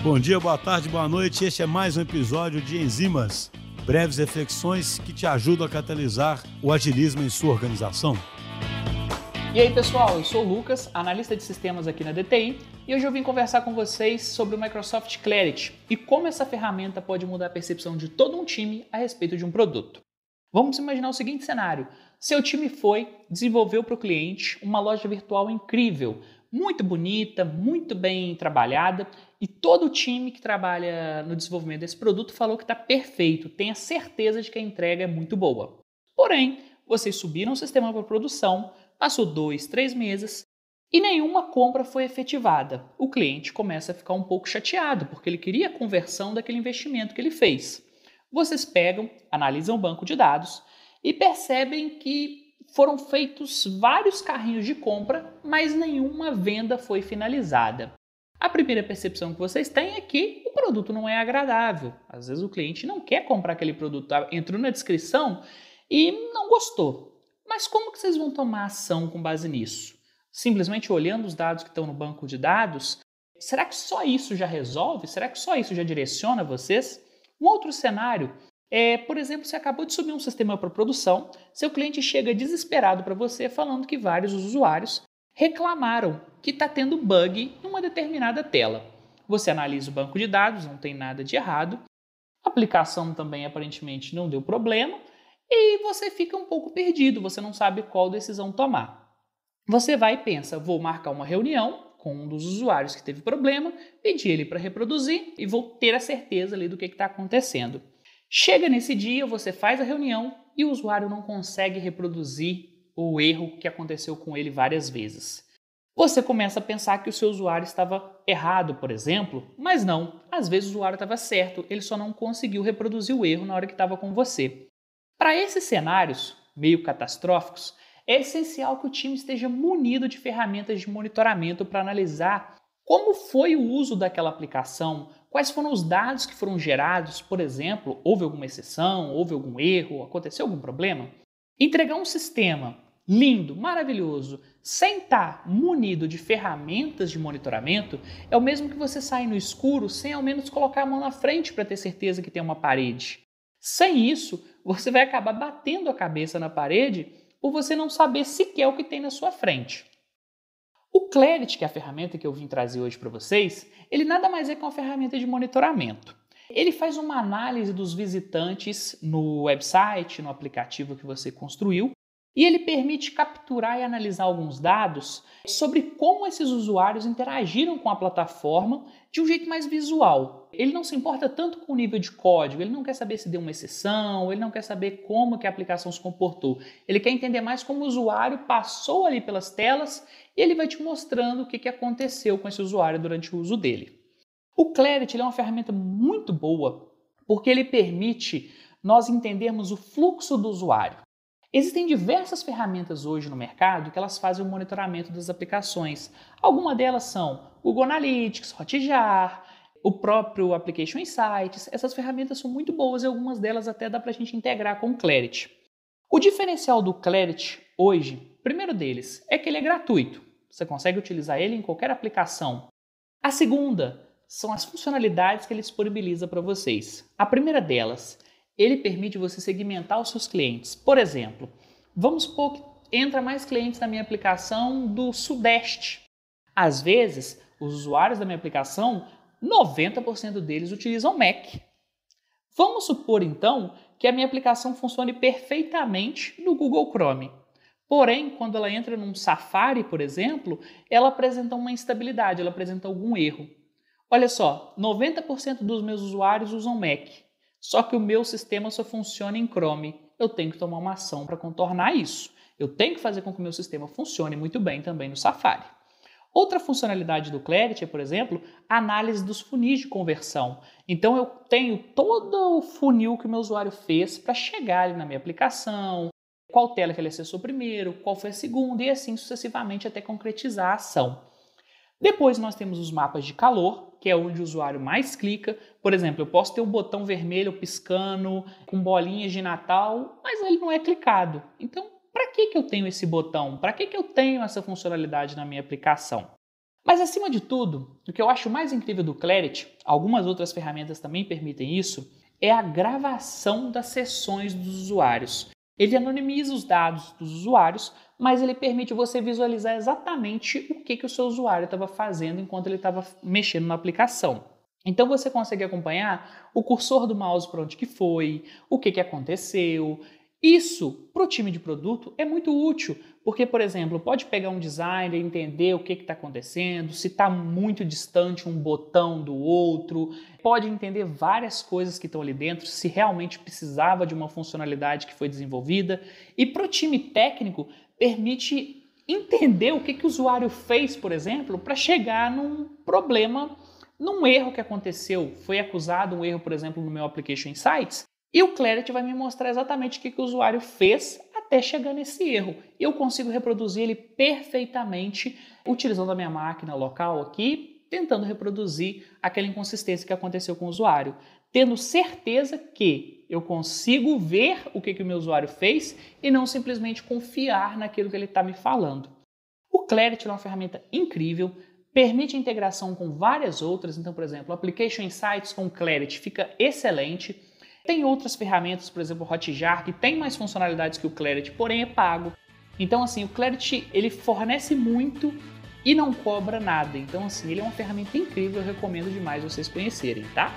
Bom dia, boa tarde, boa noite. Este é mais um episódio de Enzimas, breves reflexões que te ajudam a catalisar o agilismo em sua organização. E aí, pessoal, eu sou o Lucas, analista de sistemas aqui na DTI, e hoje eu vim conversar com vocês sobre o Microsoft Clarity e como essa ferramenta pode mudar a percepção de todo um time a respeito de um produto. Vamos imaginar o seguinte cenário: seu time foi, desenvolveu para o cliente uma loja virtual incrível, muito bonita, muito bem trabalhada, e todo o time que trabalha no desenvolvimento desse produto falou que está perfeito, tenha certeza de que a entrega é muito boa. Porém, vocês subiram o sistema para produção, passou dois, três meses e nenhuma compra foi efetivada. O cliente começa a ficar um pouco chateado porque ele queria a conversão daquele investimento que ele fez. Vocês pegam, analisam o banco de dados e percebem que foram feitos vários carrinhos de compra, mas nenhuma venda foi finalizada. A primeira percepção que vocês têm é que o produto não é agradável. Às vezes o cliente não quer comprar aquele produto, tá? entrou na descrição e não gostou. Mas como que vocês vão tomar ação com base nisso? Simplesmente olhando os dados que estão no banco de dados? Será que só isso já resolve? Será que só isso já direciona vocês? Um outro cenário é, por exemplo, você acabou de subir um sistema para produção, seu cliente chega desesperado para você falando que vários usuários reclamaram que está tendo bug uma determinada tela. Você analisa o banco de dados, não tem nada de errado, a aplicação também aparentemente não deu problema e você fica um pouco perdido, você não sabe qual decisão tomar. Você vai e pensa: vou marcar uma reunião com um dos usuários que teve problema, pedir ele para reproduzir e vou ter a certeza ali do que está acontecendo. Chega nesse dia, você faz a reunião e o usuário não consegue reproduzir o erro que aconteceu com ele várias vezes. Você começa a pensar que o seu usuário estava errado, por exemplo, mas não, às vezes o usuário estava certo, ele só não conseguiu reproduzir o erro na hora que estava com você. Para esses cenários meio catastróficos, é essencial que o time esteja munido de ferramentas de monitoramento para analisar como foi o uso daquela aplicação, quais foram os dados que foram gerados, por exemplo, houve alguma exceção, houve algum erro, aconteceu algum problema. Entregar um sistema lindo, maravilhoso, sem estar munido de ferramentas de monitoramento, é o mesmo que você sair no escuro sem ao menos colocar a mão na frente para ter certeza que tem uma parede. Sem isso, você vai acabar batendo a cabeça na parede por você não saber sequer o que tem na sua frente. O Clarity, que é a ferramenta que eu vim trazer hoje para vocês, ele nada mais é que uma ferramenta de monitoramento. Ele faz uma análise dos visitantes no website, no aplicativo que você construiu, e ele permite capturar e analisar alguns dados sobre como esses usuários interagiram com a plataforma de um jeito mais visual. Ele não se importa tanto com o nível de código, ele não quer saber se deu uma exceção, ele não quer saber como que a aplicação se comportou. Ele quer entender mais como o usuário passou ali pelas telas e ele vai te mostrando o que, que aconteceu com esse usuário durante o uso dele. O Clarity é uma ferramenta muito boa porque ele permite nós entendermos o fluxo do usuário. Existem diversas ferramentas hoje no mercado que elas fazem o monitoramento das aplicações. Algumas delas são Google Analytics, Hotjar, o próprio Application Insights. Essas ferramentas são muito boas e algumas delas até dá para a gente integrar com o Clarity. O diferencial do Clarity hoje, primeiro deles, é que ele é gratuito. Você consegue utilizar ele em qualquer aplicação. A segunda são as funcionalidades que ele disponibiliza para vocês. A primeira delas ele permite você segmentar os seus clientes. Por exemplo, vamos supor que entra mais clientes na minha aplicação do Sudeste. Às vezes, os usuários da minha aplicação, 90% deles utilizam Mac. Vamos supor então que a minha aplicação funcione perfeitamente no Google Chrome. Porém, quando ela entra num Safari, por exemplo, ela apresenta uma instabilidade, ela apresenta algum erro. Olha só, 90% dos meus usuários usam Mac. Só que o meu sistema só funciona em Chrome. Eu tenho que tomar uma ação para contornar isso. Eu tenho que fazer com que o meu sistema funcione muito bem também no Safari. Outra funcionalidade do Clarity é, por exemplo, a análise dos funis de conversão. Então eu tenho todo o funil que o meu usuário fez para chegar na minha aplicação, qual tela que ele acessou primeiro, qual foi a segunda e assim sucessivamente até concretizar a ação. Depois nós temos os mapas de calor, que é onde o usuário mais clica. Por exemplo, eu posso ter um botão vermelho piscando com bolinhas de Natal, mas ele não é clicado. Então, para que, que eu tenho esse botão? Para que, que eu tenho essa funcionalidade na minha aplicação? Mas acima de tudo, o que eu acho mais incrível do Clarity, algumas outras ferramentas também permitem isso, é a gravação das sessões dos usuários. Ele anonimiza os dados dos usuários, mas ele permite você visualizar exatamente o que, que o seu usuário estava fazendo enquanto ele estava mexendo na aplicação. Então você consegue acompanhar o cursor do mouse para onde que foi, o que, que aconteceu, isso, para o time de produto, é muito útil, porque, por exemplo, pode pegar um designer entender o que está acontecendo, se está muito distante um botão do outro, pode entender várias coisas que estão ali dentro, se realmente precisava de uma funcionalidade que foi desenvolvida. E para o time técnico, permite entender o que, que o usuário fez, por exemplo, para chegar num problema, num erro que aconteceu. Foi acusado um erro, por exemplo, no meu Application Insights, e o Clarity vai me mostrar exatamente o que, que o usuário fez até chegar nesse erro. Eu consigo reproduzir ele perfeitamente utilizando a minha máquina local aqui, tentando reproduzir aquela inconsistência que aconteceu com o usuário, tendo certeza que eu consigo ver o que, que o meu usuário fez e não simplesmente confiar naquilo que ele está me falando. O Clarity é uma ferramenta incrível, permite integração com várias outras, então, por exemplo, o Application Insights com Clarity fica excelente. Tem outras ferramentas, por exemplo, o Hotjar, que tem mais funcionalidades que o Clarity, porém é pago. Então, assim, o Clarity ele fornece muito e não cobra nada. Então, assim, ele é uma ferramenta incrível, eu recomendo demais vocês conhecerem, tá?